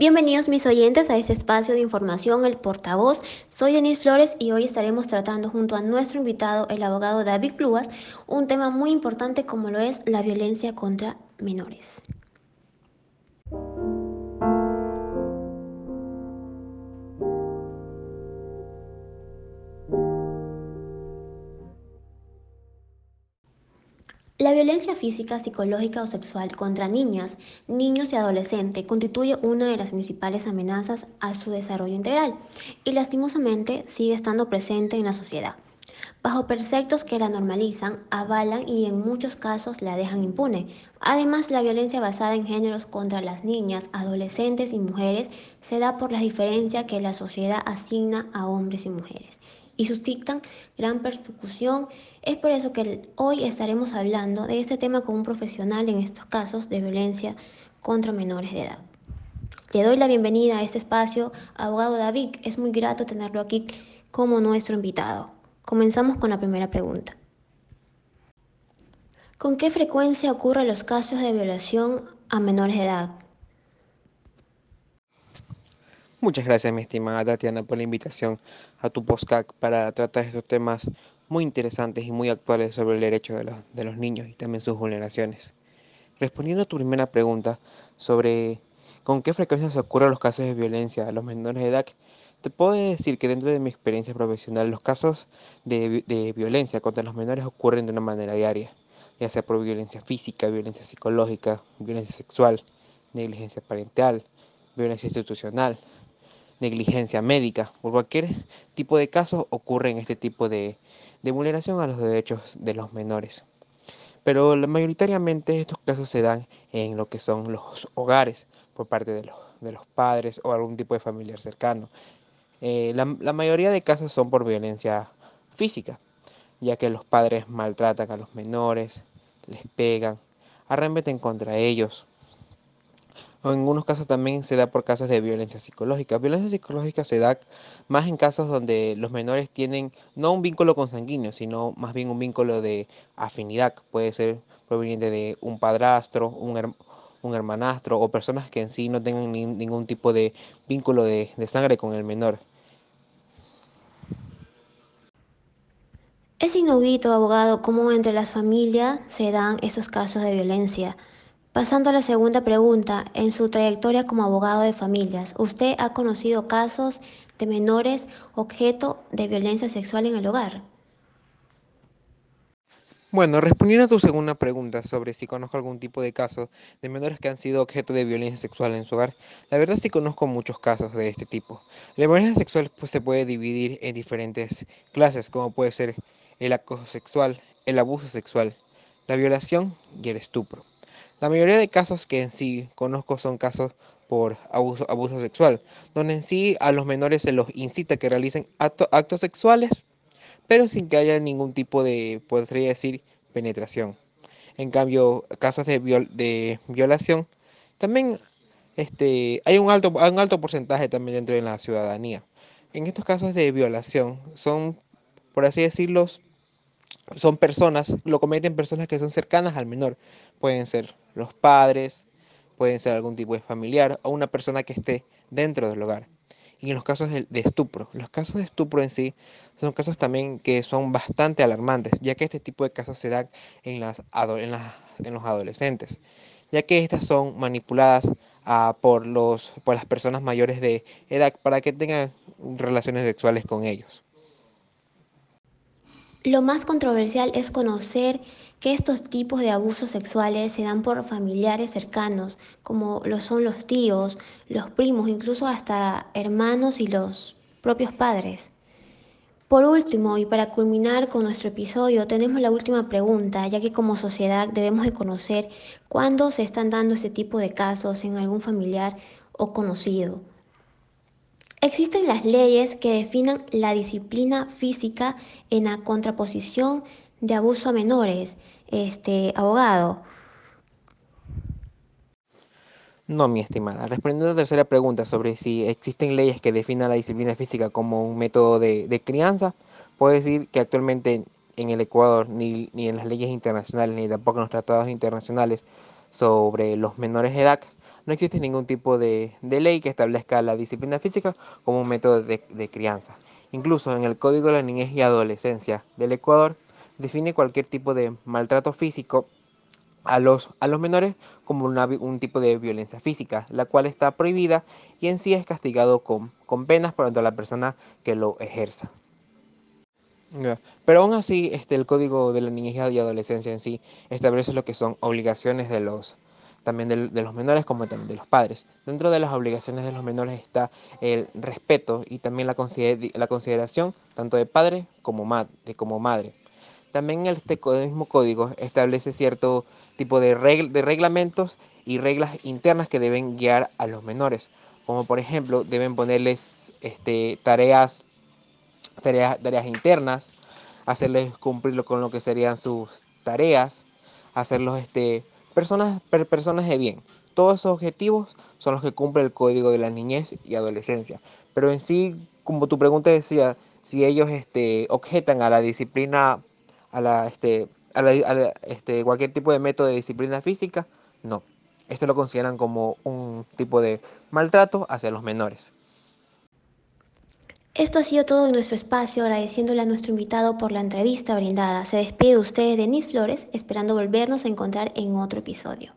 Bienvenidos mis oyentes a este espacio de información El Portavoz. Soy Denise Flores y hoy estaremos tratando junto a nuestro invitado, el abogado David Cluas, un tema muy importante como lo es la violencia contra menores. La violencia física, psicológica o sexual contra niñas, niños y adolescentes constituye una de las principales amenazas a su desarrollo integral y lastimosamente sigue estando presente en la sociedad, bajo preceptos que la normalizan, avalan y en muchos casos la dejan impune. Además, la violencia basada en géneros contra las niñas, adolescentes y mujeres se da por la diferencia que la sociedad asigna a hombres y mujeres y suscitan gran persecución. Es por eso que hoy estaremos hablando de este tema con un profesional en estos casos de violencia contra menores de edad. Le doy la bienvenida a este espacio, abogado David. Es muy grato tenerlo aquí como nuestro invitado. Comenzamos con la primera pregunta. ¿Con qué frecuencia ocurren los casos de violación a menores de edad? Muchas gracias, mi estimada Tatiana, por la invitación a tu postcac para tratar estos temas muy interesantes y muy actuales sobre el derecho de los, de los niños y también sus vulneraciones. Respondiendo a tu primera pregunta sobre con qué frecuencia se ocurren los casos de violencia a los menores de edad, te puedo decir que dentro de mi experiencia profesional los casos de violencia contra los menores ocurren de una manera diaria, ya sea por violencia física, violencia psicológica, violencia sexual, negligencia parental, violencia institucional, negligencia médica. Por cualquier tipo de caso ocurre en este tipo de, vulneración a los derechos de los menores. Pero mayoritariamente estos casos se dan en lo que son los hogares por parte de los, de los padres o algún tipo de familiar cercano. Eh, la, la, mayoría de casos son por violencia física, ya que los padres maltratan a los menores, les pegan, arremeten contra ellos, o en algunos casos también se da por casos de violencia psicológica. Violencia psicológica se da más en casos donde los menores tienen no un vínculo consanguíneo, sino más bien un vínculo de afinidad. Puede ser proveniente de un padrastro, un, un hermanastro o personas que en sí no tengan ningún tipo de vínculo de, de sangre con el menor. Es inaudito, abogado, cómo entre las familias se dan esos casos de violencia. Pasando a la segunda pregunta, en su trayectoria como abogado de familias, ¿usted ha conocido casos de menores objeto de violencia sexual en el hogar? Bueno, respondiendo a tu segunda pregunta sobre si conozco algún tipo de caso de menores que han sido objeto de violencia sexual en su hogar, la verdad sí conozco muchos casos de este tipo. La violencia sexual pues, se puede dividir en diferentes clases, como puede ser el acoso sexual, el abuso sexual, la violación y el estupro. La mayoría de casos que en sí conozco son casos por abuso, abuso sexual, donde en sí a los menores se los incita a que realicen actos sexuales, pero sin que haya ningún tipo de, podría decir, penetración. En cambio, casos de, de violación, también este, hay un alto, un alto porcentaje también dentro de la ciudadanía. En estos casos de violación son, por así decirlo, son personas, lo cometen personas que son cercanas al menor. Pueden ser los padres, pueden ser algún tipo de familiar o una persona que esté dentro del hogar. Y en los casos de, estupro, los casos de estupro en sí son casos también que son bastante alarmantes, ya que este tipo de casos se dan en, las, en, los adolescentes, ya que estas son manipuladas ah, por, los, por las personas mayores de edad para que tengan relaciones sexuales con ellos. Lo más controversial es conocer que estos tipos de abusos sexuales se dan por familiares cercanos, como lo son los tíos, los primos, incluso hasta hermanos y los propios padres. Por último, y para culminar con nuestro episodio, tenemos la última pregunta, ya que como sociedad debemos de conocer cuándo se están dando este tipo de casos en algún familiar o conocido. Existen las leyes que definan la disciplina física en la contraposición de abuso a menores, este abogado. No, mi estimada. Respondiendo a la tercera pregunta sobre si existen leyes que definan la disciplina física como un método de, crianza, puedo decir que actualmente en el Ecuador, ni, en las leyes internacionales, ni tampoco en los tratados internacionales sobre los menores de edad, no existe ningún tipo de, ley que establezca la disciplina física como un método de, crianza. Incluso en el Código de la Niñez y Adolescencia del Ecuador define cualquier tipo de maltrato físico a los, a los menores como un tipo de violencia física, la cual está prohibida y en sí es castigado con, con penas por la persona que lo ejerza. Pero aún así, este, el Código de la Niñez y Adolescencia en sí establece lo que son obligaciones de los, también de, los menores como también de los padres. Dentro de las obligaciones de los menores está el respeto y también la, consideración tanto de padre como, de como madre. También este mismo código establece cierto tipo de, de reglamentos y reglas internas que deben guiar a los menores, como por ejemplo deben ponerles este, tareas, tareas, tareas internas, hacerles cumplir con lo que serían sus tareas, hacerlos este, personas, personas de bien. Todos esos objetivos son los que cumple el Código de la Niñez y Adolescencia. Pero en sí, como tu pregunta decía, si ellos este, objetan a la disciplina a la, este, a la, este, cualquier tipo de método de disciplina física, no. Esto lo consideran como un tipo de maltrato hacia los menores. Esto ha sido todo en nuestro espacio, agradeciéndole a nuestro invitado por la entrevista brindada. Se despide de ustedes Flores, esperando volvernos a encontrar en otro episodio.